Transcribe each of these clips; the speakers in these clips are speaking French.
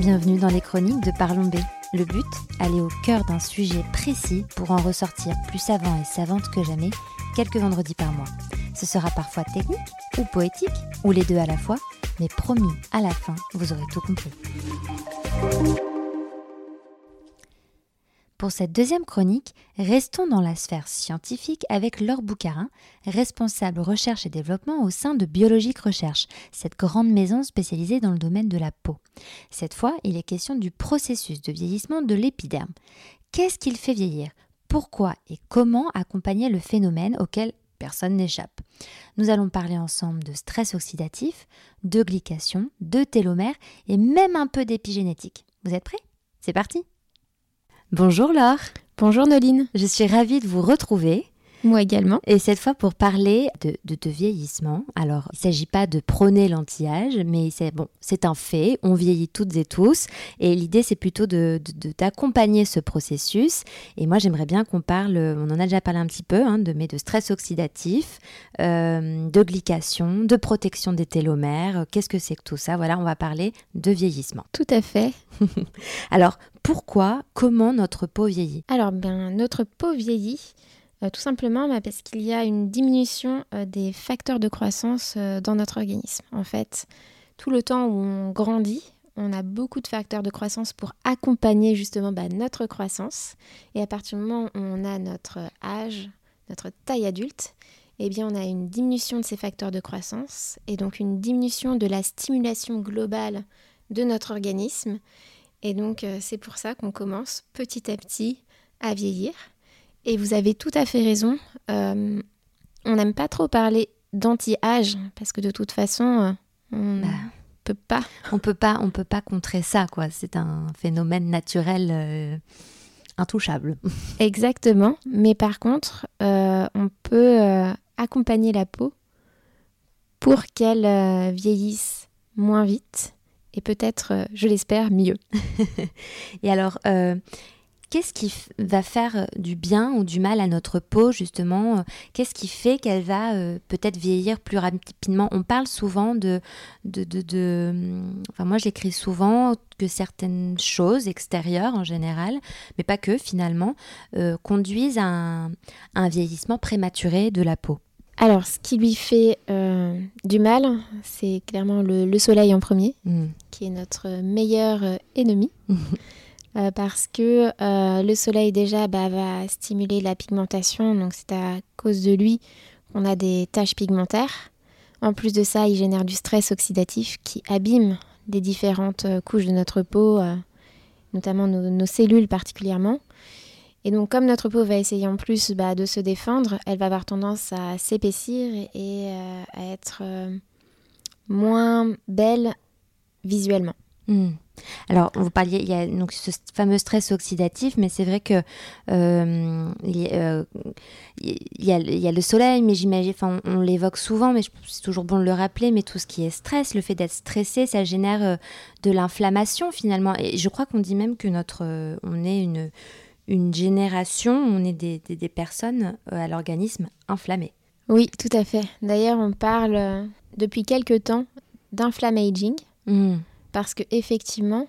Bienvenue dans les chroniques de Parlons B. Le but, aller au cœur d'un sujet précis pour en ressortir plus savant et savante que jamais quelques vendredis par mois. Ce sera parfois technique ou poétique, ou les deux à la fois, mais promis, à la fin, vous aurez tout compris. Pour cette deuxième chronique, restons dans la sphère scientifique avec Laure Boucarin, responsable recherche et développement au sein de Biologique Recherche, cette grande maison spécialisée dans le domaine de la peau. Cette fois, il est question du processus de vieillissement de l'épiderme. Qu'est-ce qu'il fait vieillir? Pourquoi et comment accompagner le phénomène auquel personne n'échappe? Nous allons parler ensemble de stress oxydatif, de glycation, de télomère et même un peu d'épigénétique. Vous êtes prêts? C'est parti Bonjour Laure. Bonjour Noline. Je suis ravie de vous retrouver. Moi également. Et cette fois pour parler de, de, vieillissement. Alors, il ne s'agit pas de prôner l'anti-âge, mais c'est bon, c'est un fait. On vieillit toutes et tous. Et l'idée, c'est plutôt de, d'accompagner ce processus. Et moi, j'aimerais bien qu'on parle, on en a déjà parlé un petit peu, hein, de, mais de stress oxydatif, euh, de glycation, de protection des télomères. Qu'est-ce que c'est que tout ça? Voilà, on va parler de vieillissement. Tout à fait. Alors, pourquoi, comment notre peau vieillit? Alors, ben, notre peau vieillit tout simplement bah, parce qu'il y a une diminution euh, des facteurs de croissance euh, dans notre organisme. En fait, tout le temps où on grandit, on a beaucoup de facteurs de croissance pour accompagner justement bah, notre croissance. Et à partir du moment où on a notre âge, notre taille adulte, eh bien on a une diminution de ces facteurs de croissance et donc une diminution de la stimulation globale de notre organisme. Et donc c'est pour ça qu'on commence petit à petit à vieillir. Et vous avez tout à fait raison. Euh, on n'aime pas trop parler d'anti-âge parce que de toute façon, euh, on bah, peut pas. On peut pas, on peut pas contrer ça, quoi. C'est un phénomène naturel euh, intouchable. Exactement. Mais par contre, on peut accompagner la peau pour qu'elle vieillisse moins vite et peut-être, je l'espère, mieux. et alors Qu'est-ce qui va faire euh, du bien ou du mal à notre peau, justement euh, Qu'est-ce qui fait qu'elle va euh, peut-être vieillir plus rapidement? On parle souvent de, de, de, hum, Enfin, moi, j'écris souvent que certaines choses extérieures en général, mais pas que finalement, conduisent à un, vieillissement prématuré de la peau. Alors, ce qui lui fait du mal, c'est clairement le, soleil en premier, mmh. qui est notre meilleur ennemi. Euh, parce que euh, le soleil déjà bah, va stimuler la pigmentation, donc c'est à cause de lui qu'on a des taches pigmentaires. En plus de ça, il génère du stress oxydatif qui abîme les différentes euh, couches de notre peau, notamment nos, cellules particulièrement. Et donc comme notre peau va essayer en plus bah, de se défendre, elle va avoir tendance à s'épaissir et à être moins belle visuellement. Hmm. Alors, vous parliez, il y a donc ce fameux stress oxydatif, mais c'est vrai que euh, il, y a, il, y a, le soleil, mais j'imagine, enfin, on, l'évoque souvent, mais c'est toujours bon de le rappeler, mais tout ce qui est stress, le fait d'être stressé, ça génère euh, de l'inflammation finalement. Et je crois qu'on dit même que notre, euh, on est une, une génération, on est des, des, personnes à l'organisme inflammé. Oui, tout à fait. D'ailleurs, on parle depuis quelque temps d'inflammaging. Mmh parce que effectivement,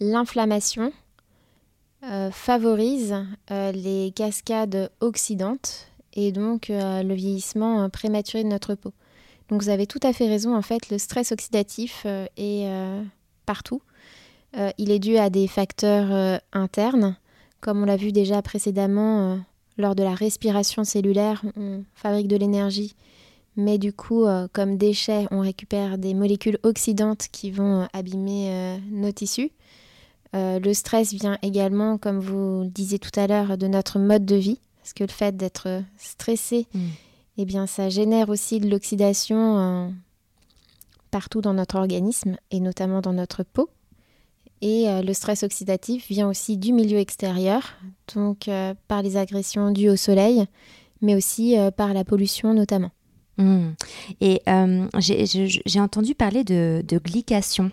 l'inflammation euh, favorise euh, les cascades oxydantes et donc euh, le vieillissement prématuré de notre peau. Donc vous avez tout à fait raison, en fait, le stress oxydatif est partout. il est dû à des facteurs internes, comme on l'a vu déjà précédemment lors de la respiration cellulaire, on fabrique de l'énergie mais du coup, euh, comme déchets, on récupère des molécules oxydantes qui vont euh, abîmer euh, nos tissus. le stress vient également, comme vous le disiez tout à l'heure, de notre mode de vie, parce que le fait d'être stressé, mm. eh bien, ça génère aussi de l'oxydation partout dans notre organisme et notamment dans notre peau. Et le stress oxydatif vient aussi du milieu extérieur, donc par les agressions dues au soleil, mais aussi par la pollution notamment. Hmm. Et euh, j'ai entendu parler de, de glycation.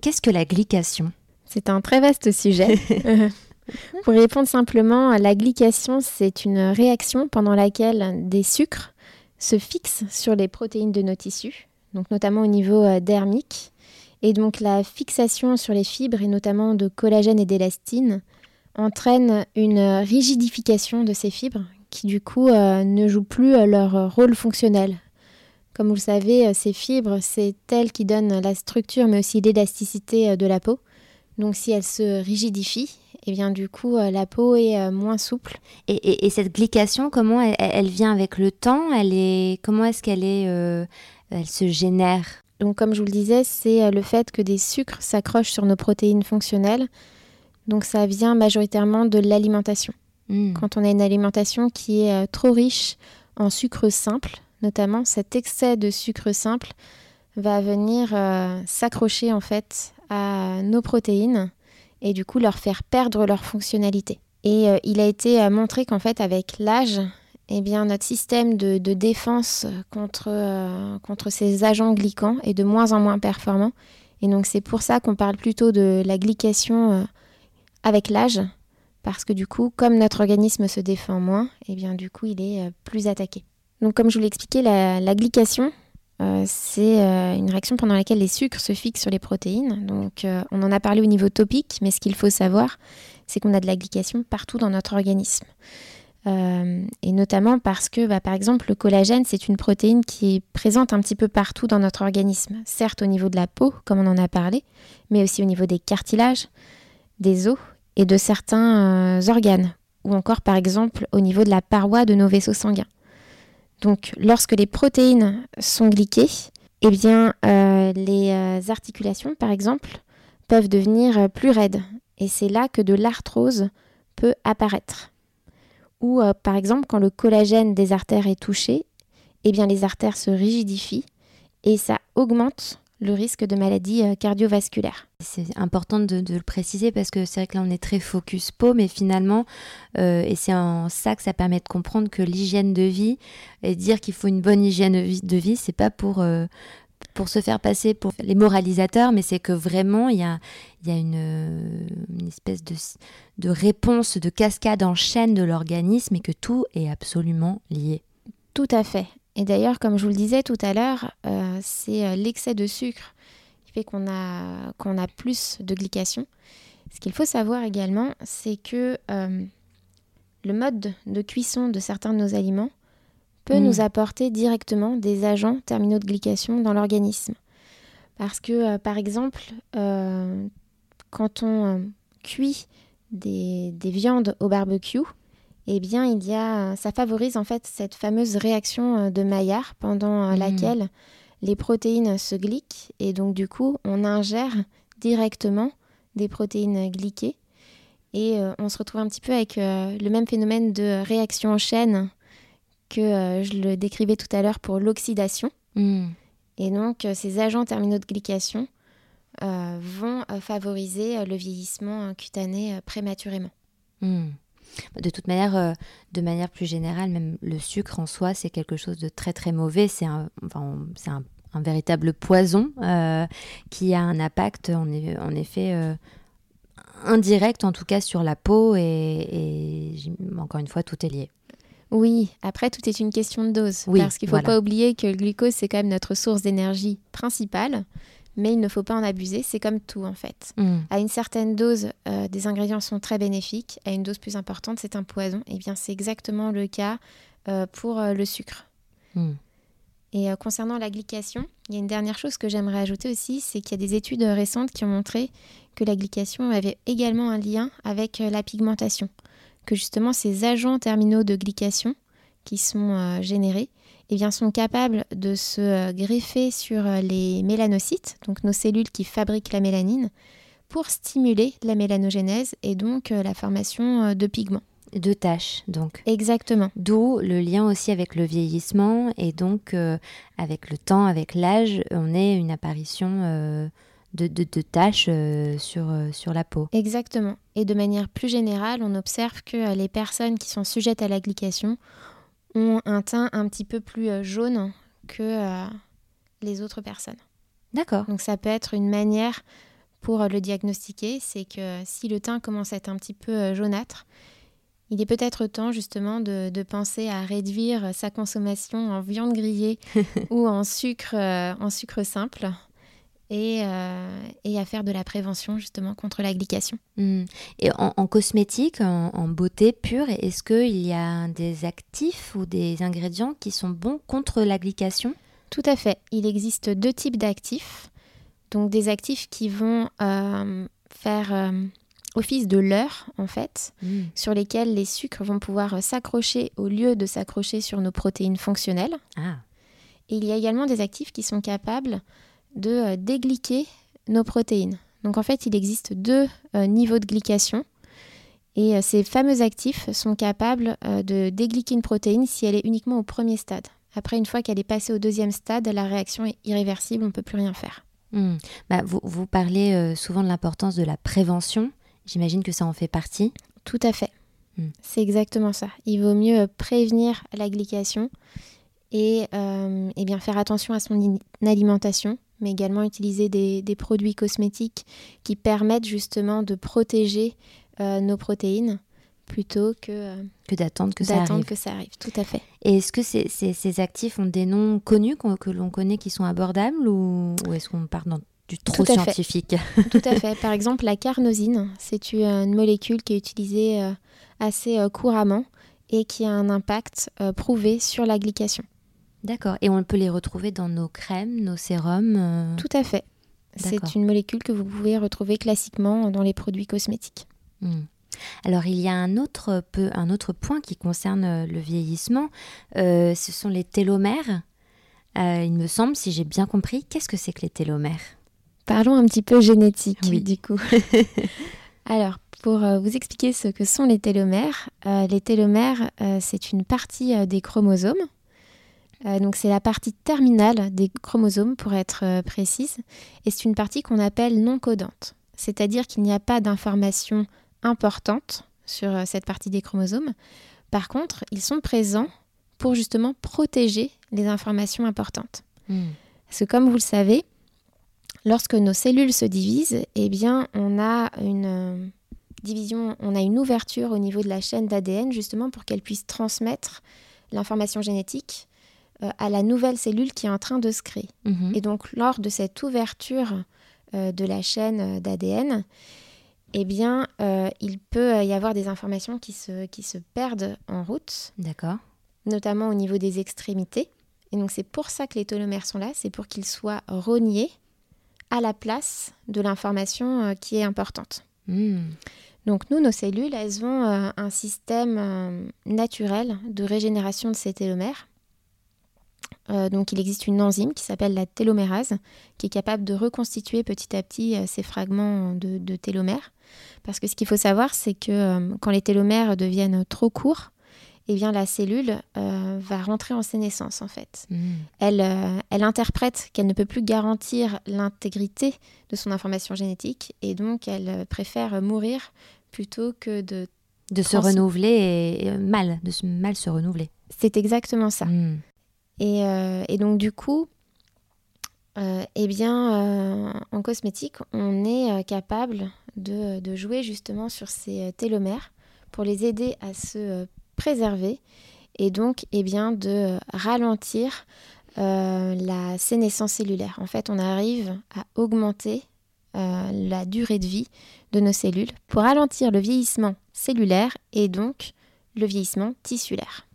Qu'est-ce que la glycation? C'est un très vaste sujet. Pour répondre simplement, la glycation, c'est une réaction pendant laquelle des sucres se fixent sur les protéines de nos tissus, donc notamment au niveau euh, dermique. Et donc la fixation sur les fibres, et notamment de collagène et d'élastine, entraîne une rigidification de ces fibres qui du coup euh, ne jouent plus leur rôle fonctionnel. Comme vous le savez, ces fibres, c'est elles qui donnent la structure mais aussi l'élasticité de la peau. Donc si elles se rigidifient, et eh bien du coup euh, la peau est euh, moins souple. Et, cette glycation, comment elle, vient avec le temps? Elle est comment est-ce qu'elle est, euh, elle se génère? Donc comme je vous le disais, c'est le fait que des sucres s'accrochent sur nos protéines fonctionnelles. Donc ça vient majoritairement de l'alimentation. Hmm. Quand on a une alimentation qui est trop riche en sucre simple, notamment cet excès de sucre simple va venir s'accrocher en fait à nos protéines et du coup leur faire perdre leur fonctionnalité. Et euh, il a été euh, montré qu'en fait avec l'âge, eh bien, notre système de, défense contre, euh, contre ces agents glycans est de moins en moins performant. Et donc c'est pour ça qu'on parle plutôt de la glycation avec l'âge, parce que du coup, comme notre organisme se défend moins, eh bien du coup il est plus attaqué. Donc comme je vous l'ai expliqué, la, euh, c'est euh, une réaction pendant laquelle les sucres se fixent sur les protéines. Donc, euh, on en a parlé au niveau topique, mais ce qu'il faut savoir, c'est qu'on a de la glycation partout dans notre organisme. et notamment parce que, bah, par exemple, le collagène, c'est une protéine qui est présente un petit peu partout dans notre organisme. Certes au niveau de la peau, comme on en a parlé, mais aussi au niveau des cartilages, des os et de certains organes. Ou encore, par exemple, au niveau de la paroi de nos vaisseaux sanguins. Donc, lorsque les protéines sont glyquées, eh bien, euh, les euh, articulations, par exemple, peuvent devenir euh, plus raides. Et c'est là que de l'arthrose peut apparaître. Ou, par exemple, quand le collagène des artères est touché, eh bien, les artères se rigidifient et ça augmente le risque de maladie euh, cardiovasculaire. C'est important de, le préciser parce que c'est vrai que là on est très focus peau, mais finalement, euh, et c'est en ça que ça permet de comprendre que l'hygiène de vie et dire qu'il faut une bonne hygiène de vie, c'est pas pour euh, pour se faire passer pour les moralisateurs, mais c'est que vraiment il y a, y a une, une, espèce de, de réponse, de cascade en chaîne de l'organisme et que tout est absolument lié. Tout à fait. Et d'ailleurs, comme je vous le disais tout à l'heure, euh, c'est euh, l'excès de sucre qui fait qu'on a, qu'on a plus de glycation. Ce qu'il faut savoir également, c'est que euh, le mode de cuisson de certains de nos aliments peut mm. nous apporter directement des agents terminaux de glycation dans l'organisme. Parce que, par exemple, quand on cuit des, des viandes au barbecue, eh bien, il y a, ça favorise en fait cette fameuse réaction euh, de Maillard pendant euh, mmh. laquelle les protéines se glyquent et donc du coup, on ingère directement des protéines glyquées et euh, on se retrouve un petit peu avec le même phénomène de réaction en chaîne que je le décrivais tout à l'heure pour l'oxydation. Mmh. Et donc, ces agents terminaux de glycation vont favoriser le vieillissement cutané prématurément. Mmh. De toute manière, euh, de manière plus générale, même le sucre en soi, c'est quelque chose de très très mauvais. C'est un, c'est un, véritable poison euh, qui a un impact en, en effet euh, indirect, en tout cas sur la peau. Et, encore une fois, tout est lié. Oui, après, tout est une question de dose. parce qu'il ne faut pas oublier que le glucose, c'est quand même notre source d'énergie principale mais il ne faut pas en abuser. C'est comme tout en fait. Mm. À une certaine dose, euh, des ingrédients sont très bénéfiques. À une dose plus importante, c'est un poison. Et eh bien, c'est exactement le cas euh, pour euh, le sucre. Mm. Et concernant la glycation, il y a une dernière chose que j'aimerais ajouter aussi, c'est qu'il y a des études récentes qui ont montré que la glycation avait également un lien avec la pigmentation. Que justement, ces agents terminaux de glycation qui sont générés, eh bien, sont capables de se euh, greffer sur euh, les mélanocytes, donc nos cellules qui fabriquent la mélanine, pour stimuler la mélanogénèse et donc euh, la formation de pigments. De taches, donc. Exactement. D'où le lien aussi avec le vieillissement et donc avec le temps, avec l'âge, on est une apparition de, de, sur, sur la peau. Exactement. Et de manière plus générale, on observe que les personnes qui sont sujettes à la glycation ont un teint un petit peu plus euh, jaune que euh, les autres personnes. D'accord. Donc ça peut être une manière pour euh, le diagnostiquer, c'est que si le teint commence à être un petit peu jaunâtre, il est peut-être temps justement de, penser à réduire sa consommation en viande grillée ou en sucre, en sucre simple et, et, à faire de la prévention justement contre la glycation. Hmm. Et en, cosmétique, en, beauté pure, est-ce qu'il y a des actifs ou des ingrédients qui sont bons contre la glycation? Tout à fait. Il existe deux types d'actifs. Donc des actifs qui vont faire office de leurre, en fait, hmm. sur lesquels les sucres vont pouvoir s'accrocher au lieu de s'accrocher sur nos protéines fonctionnelles. Ah. Et il y a également des actifs qui sont capables de euh, déglyquer nos protéines. Donc en fait, il existe deux euh, niveaux de glycation. Et euh, ces fameux actifs sont capables de déglyquer une protéine si elle est uniquement au premier stade. Après, une fois qu'elle est passée au deuxième stade, la réaction est irréversible, on ne peut plus rien faire. Hmm. Bah, vous, vous, parlez souvent de l'importance de la prévention. J'imagine que ça en fait partie. Tout à fait. Hmm. C'est exactement ça. Il vaut mieux prévenir la glycation et, euh, bien faire attention à son alimentation, mais également utiliser des, produits cosmétiques qui permettent justement de protéger euh, nos protéines plutôt que, euh, que d'attendre que, ça arrive. que ça arrive. Tout à fait. Et est-ce que ces, ces, actifs ont des noms connus que l'on connaît qui sont abordables ou, ou est-ce qu'on part dans trop scientifique. Tout à fait. Par exemple, la carnosine, c'est une molécule qui est utilisée euh, assez euh, couramment et qui a un impact euh, prouvé sur la glycation. D'accord. Et on peut les retrouver dans nos crèmes, nos sérums Tout à fait. C'est une molécule que vous pouvez retrouver classiquement dans les produits cosmétiques. Hmm. Alors il y a un autre, peu, un autre point qui concerne le vieillissement, ce sont les télomères. il me semble, si j'ai bien compris, qu'est-ce que c'est que les télomères? Parlons un petit peu génétique, oui. du coup. Alors, pour euh, vous expliquer ce que sont les télomères, euh, les télomères, euh, c'est une partie des chromosomes. Donc, c'est la partie terminale des chromosomes, pour être précise. Et c'est une partie qu'on appelle non codante. C'est-à-dire qu'il n'y a pas d'informations importantes sur cette partie des chromosomes. Par contre, ils sont présents pour justement protéger les informations importantes. Hmm. Parce que comme vous le savez, Lorsque nos cellules se divisent, eh bien, on a une euh, division, on a une ouverture au niveau de la chaîne d'ADN justement pour qu'elle puisse transmettre l'information génétique euh, à la nouvelle cellule qui est en train de se créer. Mhm. Et donc, lors de cette ouverture euh, de la chaîne d'ADN, eh bien, il peut y avoir des informations qui se, qui se perdent en route. D'accord. Notamment au niveau des extrémités. Et donc, c'est pour ça que les télomères sont là, c'est pour qu'ils soient rognés à la place de l'information euh, qui est importante. Hmm. Donc nous, nos cellules, elles ont euh, un système euh, naturel de régénération de ces télomères. Donc il existe une enzyme qui s'appelle la télomérase, qui est capable de reconstituer petit à petit ces fragments de, de, télomères. Parce que ce qu'il faut savoir, c'est que quand les télomères deviennent trop courts, eh bien, la cellule euh, va rentrer en sénescence, en fait. Hmm. Elle, euh, elle interprète qu'elle ne peut plus garantir l'intégrité de son information génétique et donc elle euh, préfère mourir plutôt que de... De se renouveler et, mal, de mal se renouveler. C'est exactement ça. Hmm. Et, et, donc, du coup, eh bien, en cosmétique, on est capable de, jouer justement sur ces télomères pour les aider à se préserver et donc eh bien, de ralentir euh, la sénescence cellulaire. En fait, on arrive à augmenter euh, la durée de vie de nos cellules pour ralentir le vieillissement cellulaire et donc le vieillissement tissulaire.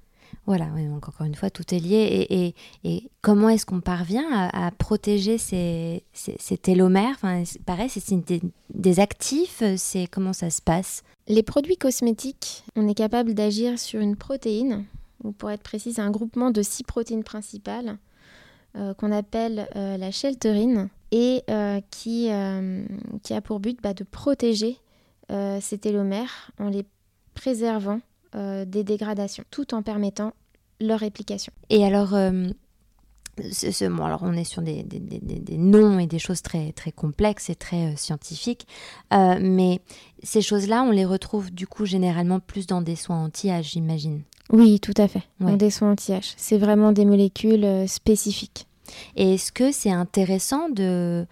Voilà, donc encore une fois, tout est lié. Et, comment est-ce qu'on parvient à, protéger ces, ces, télomères? Enfin, Pareil, c'est des, actifs, c'est comment ça se passe? Les produits cosmétiques, on est capable d'agir sur une protéine, ou pour être précise, un groupement de six protéines principales euh, qu'on appelle euh, la shelterine et euh, qui, qui a pour but bah, de protéger ces télomères en les préservant euh, des dégradations, tout en permettant leur réplication. Et alors, euh, alors on est sur des, noms et des choses très, très complexes et très euh, scientifiques, mais ces choses-là, on les retrouve du coup généralement plus dans des soins anti-âge, j'imagine. Oui, tout à fait, dans des soins anti-âge. C'est vraiment des molécules spécifiques. Et est-ce que c'est intéressant de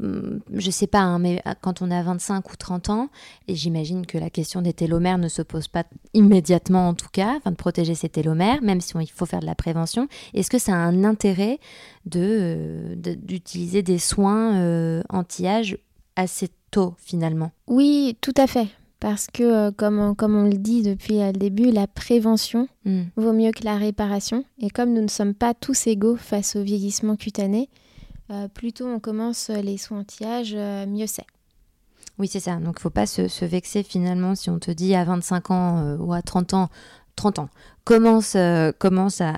je sais pas, hein, mais quand on a 25 ou 30 ans, et j'imagine que la question des télomères ne se pose pas immédiatement en tout cas, enfin de protéger ses télomères, même si il faut faire de la prévention, est-ce que ça a un intérêt d'utiliser de, d'utiliser des soins anti-âge assez tôt finalement? Oui, tout à fait. Parce que, euh, comme, comme on le dit depuis le début, la prévention hmm. vaut mieux que la réparation. Et comme nous ne sommes pas tous égaux face au vieillissement cutané, euh, plus tôt on commence les soins anti-âge, euh, mieux c'est. Oui, c'est ça. Donc, il ne faut pas se, vexer finalement si on te dit à 25 ans ou à 30 ans, 30 ans, commence, commence à,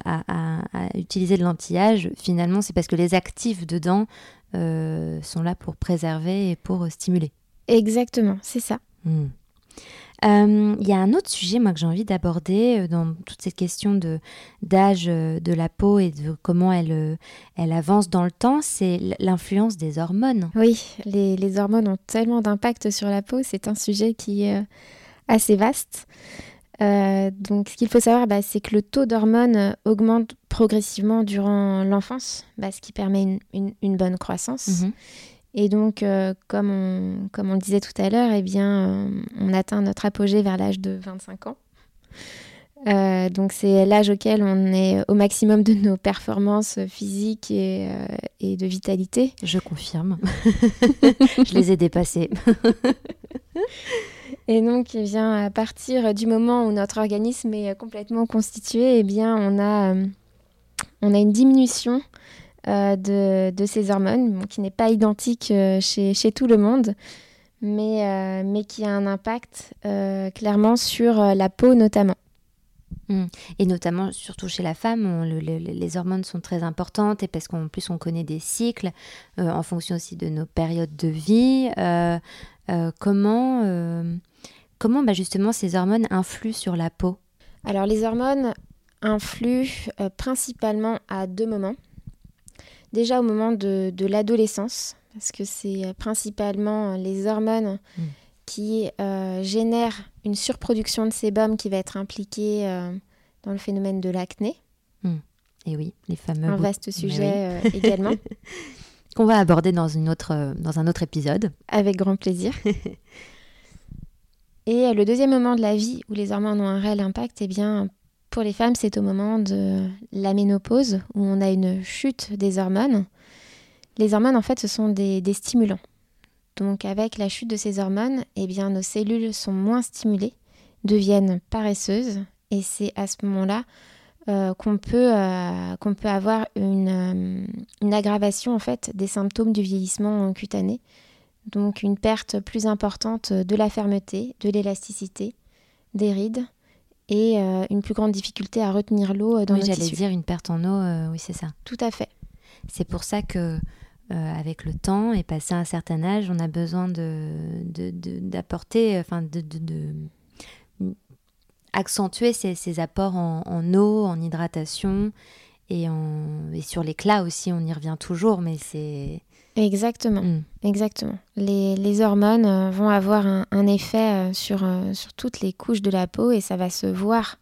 utiliser de l'anti-âge. Finalement, c'est parce que les actifs dedans sont là pour préserver et pour stimuler. Exactement, c'est ça. Hmm. Euh, il y a un autre sujet, moi, que j'ai envie d'aborder euh, dans toute cette question de d'âge euh, de la peau et de comment elle, elle avance dans le temps, c'est l'influence des hormones. Oui, les, les hormones ont tellement d'impact sur la peau, c'est un sujet qui est assez vaste. donc, ce qu'il faut savoir, bah, c'est que le taux d'hormones augmente progressivement durant l'enfance, bah, ce qui permet une, une, bonne croissance. Mhm. Et donc, euh, comme, on, comme on le disait tout à l'heure, eh bien, euh, on atteint notre apogée vers l'âge de 25 ans. Euh, donc, c'est l'âge auquel on est au maximum de nos performances physiques et, et de vitalité. Je confirme. Je les ai dépassées. et donc, eh bien, à partir du moment où notre organisme est complètement constitué, eh bien, on a, on a une diminution euh, de, ces hormones, qui n'est pas identique euh, chez, tout le monde, mais, euh, mais qui a un impact clairement sur la peau notamment. Mmh. Et notamment, surtout chez la femme, les hormones sont très importantes et parce qu'en plus on connaît des cycles en fonction aussi de nos périodes de vie. comment comment bah, justement ces hormones influent sur la peau? Alors les hormones influent principalement à deux moments déjà au moment de, l'adolescence, parce que c'est euh, principalement les hormones mm. qui euh, génèrent une surproduction de sébum qui va être impliquée euh, dans le phénomène de l'acné. Mm. Et oui, les fameux. Un vaste sujet également. Qu'on va aborder dans, une autre, dans un autre épisode. Avec grand plaisir. Et le deuxième moment de la vie où les hormones ont un réel impact, eh bien, pour les femmes, c'est au moment de la ménopause où on a une chute des hormones. Les hormones, en fait, ce sont des, stimulants. Donc, avec la chute de ces hormones, eh bien, nos cellules sont moins stimulées, deviennent paresseuses, et c'est à ce moment-là euh, qu'on peut, euh, qu'on peut avoir une, euh, une, aggravation en fait des symptômes du vieillissement cutané. Donc, une perte plus importante de la fermeté, de l'élasticité, des rides et euh, une plus grande difficulté à retenir l'eau euh, dans oui, j'allais dire une perte en eau, euh, oui c'est ça. Tout à fait. C'est pour ça que avec le temps et passé un certain âge, on a besoin de d'apporter, enfin de, de, accentuer ces, apports en, en, eau, en hydratation et, en, et sur l'éclat aussi. On y revient toujours, mais c'est Exactement, mm. exactement. Les, hormones euh, vont avoir un, effet euh, sur, euh, sur toutes les couches de la peau et ça va se voir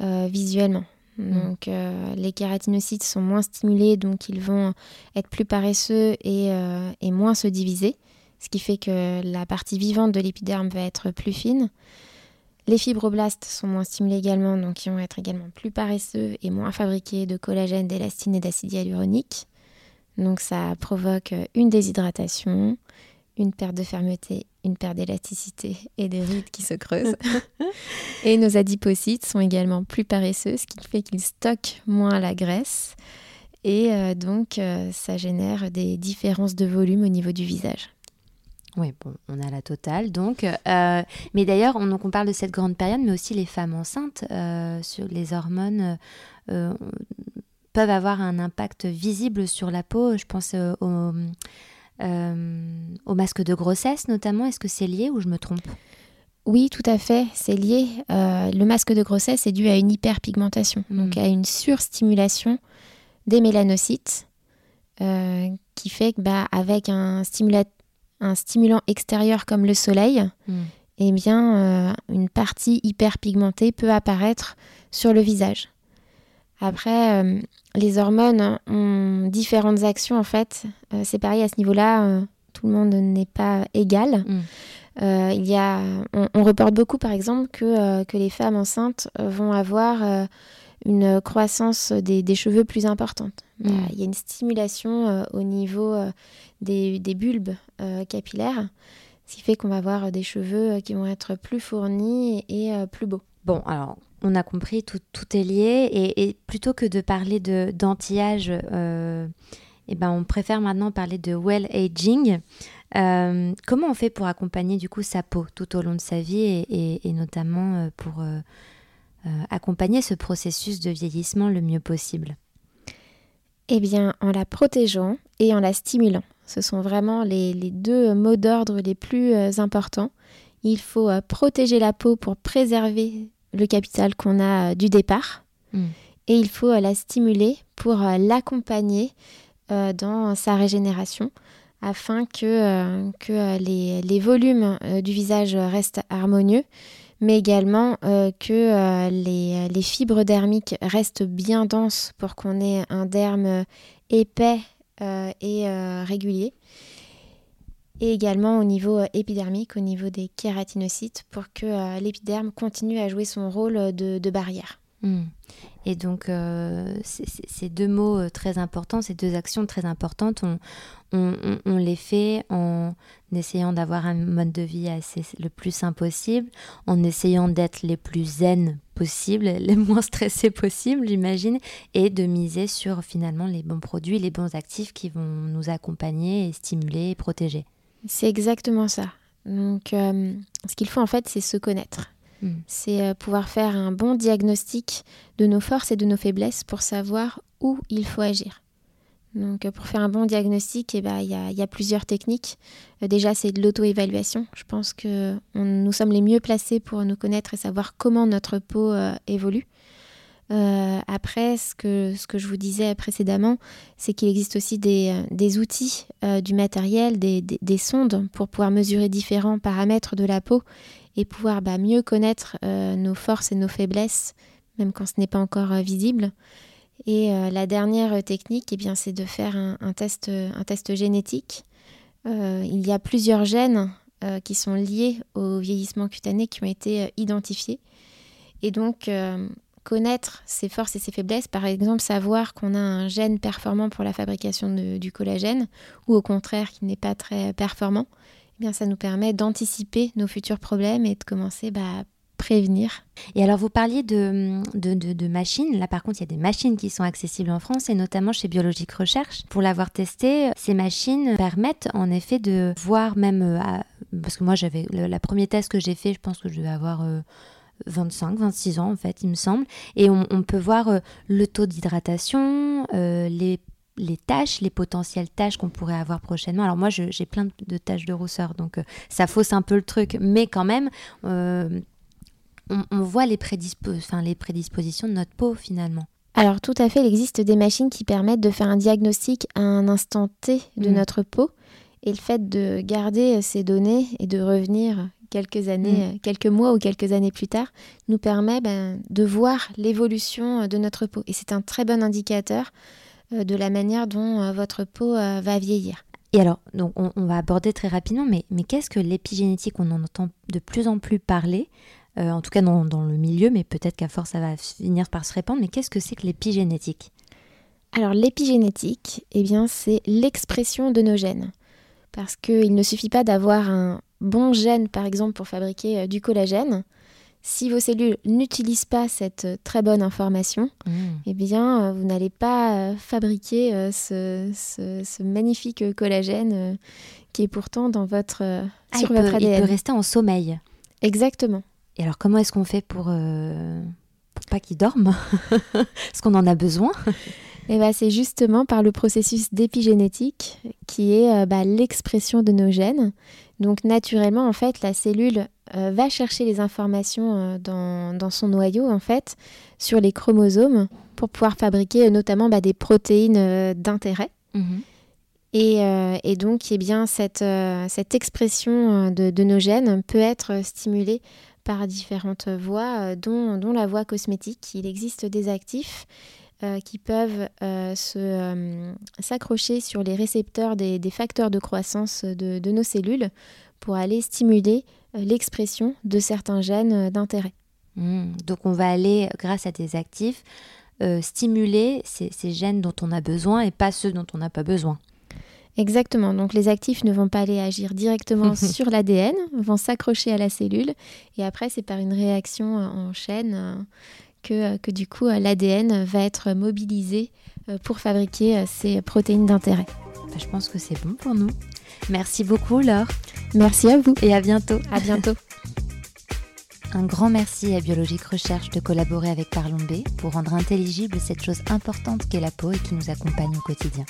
visuellement. Mm. Donc les kératinocytes sont moins stimulés, donc ils vont être plus paresseux et, et, moins se diviser, ce qui fait que la partie vivante de l'épiderme va être plus fine. Les fibroblastes sont moins stimulés également, donc ils vont être également plus paresseux et moins fabriqués de collagène, d'élastine et d'acide hyaluronique. Donc ça provoque une déshydratation, une perte de fermeté, une perte d'élasticité et des rides qui se creusent. et nos adipocytes sont également plus paresseux, ce qui fait qu'ils stockent moins la graisse. Et euh, donc euh, ça génère des différences de volume au niveau du visage. Oui, bon, on a la totale donc. Euh, mais d'ailleurs, on, on, parle de cette grande période, mais aussi les femmes enceintes sur les hormones peuvent avoir un impact visible sur la peau. Je pense euh, au, euh, au, masque de grossesse notamment. Est-ce que c'est lié ou je me trompe? Oui, tout à fait, c'est lié. Euh, le masque de grossesse est dû à une hyperpigmentation, hmm. donc à une surstimulation des mélanocytes, qui fait que, bah, avec un, un, stimulant extérieur comme le soleil, hmm. eh bien, une partie hyperpigmentée peut apparaître sur le visage. Après, les hormones ont différentes actions en fait. c'est pareil à ce niveau-là, tout le monde n'est pas égal. Mm. il y a, on, reporte beaucoup par exemple que, que les femmes enceintes vont avoir une croissance des, cheveux plus importante. Mm. Il y a une stimulation euh, au niveau euh, des, bulbes euh, capillaires, ce qui fait qu'on va avoir des cheveux qui vont être plus fournis et, plus beaux. Bon, alors on a compris, tout, est lié. Et, plutôt que de parler d'anti-âge, eh ben, on préfère maintenant parler de well aging. comment on fait pour accompagner du coup sa peau tout au long de sa vie et notamment pour euh, accompagner ce processus de vieillissement le mieux possible? Eh bien, en la protégeant et en la stimulant. Ce sont vraiment les, deux mots d'ordre les plus euh, importants. Il faut euh, protéger la peau pour préserver le capital qu'on a du départ. Hmm. Et il faut la stimuler pour l'accompagner dans sa régénération afin que, que les, les, volumes du visage restent harmonieux mais également euh, que euh, les, fibres dermiques restent bien denses pour qu'on ait un derme épais euh, et régulier. Et également au niveau épidermique, au niveau des kératinocytes, pour que l'épiderme continue à jouer son rôle de, barrière. Hmm. Et donc, ces deux mots très importants, ces deux actions très importantes, on, les fait en essayant d'avoir un mode de vie le plus sain possible, en essayant d'être les plus zen possible, les moins stressés possible, j'imagine, et de miser sur finalement les bons produits, les bons actifs qui vont nous accompagner stimuler et protéger. C'est exactement ça. Donc, euh, ce qu'il faut en fait, c'est se connaître. Hmm. C'est euh, pouvoir faire un bon diagnostic de nos forces et de nos faiblesses pour savoir où il faut agir. Donc, pour faire un bon diagnostic, eh ben, il ben, y, y, a plusieurs techniques. Euh, déjà, c'est de l'auto-évaluation. Je pense que nous sommes les mieux placés pour nous connaître et savoir comment notre peau euh, évolue. Euh, après, ce que, je vous disais précédemment, c'est qu'il existe aussi des, des outils, du matériel, des, des, sondes pour pouvoir mesurer différents paramètres de la peau et pouvoir bah, mieux connaître nos forces et nos faiblesses, même quand ce n'est pas encore visible. Et euh, la dernière technique, eh bien, c'est de faire un, test, un test génétique. Euh, il y a plusieurs gènes euh, qui sont liés au vieillissement cutané qui ont été identifiés. Et donc, connaître ses forces et ses faiblesses, par exemple savoir qu'on a un gène performant pour la fabrication du collagène ou au contraire qui n'est pas très performant, eh bien ça nous permet d'anticiper nos futurs problèmes et de commencer bah, prévenir. Et alors, vous parliez de, machines. Là, par contre, il y a des machines qui sont accessibles en France et notamment chez Biologique Recherche. Pour l'avoir testé, ces machines permettent en effet de voir même. Euh, parce que moi, j'avais la première test que j'ai fait, je pense que je devais avoir. 25, euh, 26 ans en fait, il me semble. Et on, peut voir euh, le taux d'hydratation, les les tâches, les potentielles tâches qu'on pourrait avoir prochainement. Alors moi, j'ai plein de tâches de rousseur, donc ça fausse un peu le truc, mais quand même, on, voit les, les prédispositions de notre peau finalement. Alors tout à fait, il existe des machines qui permettent de faire un diagnostic à un instant T de mm. notre peau. Et le fait de garder ces données et de revenir quelques années, mm. quelques mois ou quelques années plus tard, nous permet ben, de voir l'évolution de notre peau. Et c'est un très bon indicateur euh, de la manière dont euh, votre peau euh, va vieillir. Et alors, donc on, va aborder très rapidement, mais, mais qu'est-ce que l'épigénétique? On en entend de plus en plus parler. Euh, en tout cas dans, le milieu, mais peut-être qu'à force ça va finir par se répandre. Mais qu'est-ce que c'est que l'épigénétique? Alors l'épigénétique, eh bien c'est l'expression de nos gènes. Parce qu'il ne suffit pas d'avoir un bon gène, par exemple, pour fabriquer euh, du collagène. Si vos cellules n'utilisent pas cette euh, très bonne information, mmh. eh bien, vous n'allez pas fabriquer ce, magnifique collagène qui est pourtant dans votre, ah, sur votre ADN. Il peut rester en sommeil. Exactement. Et alors, comment est-ce qu'on fait pour, euh, pour pas qu'ils dorment Est-ce qu'on en a besoin? Eh ben, C'est justement par le processus d'épigénétique qui est euh, bah, l'expression de nos gènes. Donc, naturellement, en fait, la cellule euh, va chercher les informations dans, dans, son noyau, en fait, sur les chromosomes pour pouvoir fabriquer notamment bah, des protéines d'intérêt. Mhm. Et, et, donc, eh bien, cette, cette expression de, de, nos gènes peut être stimulée par différentes voies, euh, dont, dont, la voie cosmétique. Il existe des actifs qui peuvent s'accrocher sur les récepteurs des, facteurs de croissance de, nos cellules pour aller stimuler l'expression de certains gènes d'intérêt. Mmh. donc on va aller, grâce à des actifs, stimuler ces, gènes dont on a besoin et pas ceux dont on n'a pas besoin. Exactement. Donc les actifs ne vont pas aller agir directement sur l'ADN, vont s'accrocher à la cellule et après c'est par une réaction euh, en chaîne euh, que, que du coup euh, l'ADN va être mobilisé pour fabriquer ces protéines d'intérêt. Bah, je pense que c'est bon pour nous. Merci beaucoup Laure. Merci à vous. Et à bientôt. À bientôt. Un grand merci à Biologique Recherche de collaborer avec Parlons B pour rendre intelligible cette chose importante qu'est la peau et qui nous accompagne au quotidien.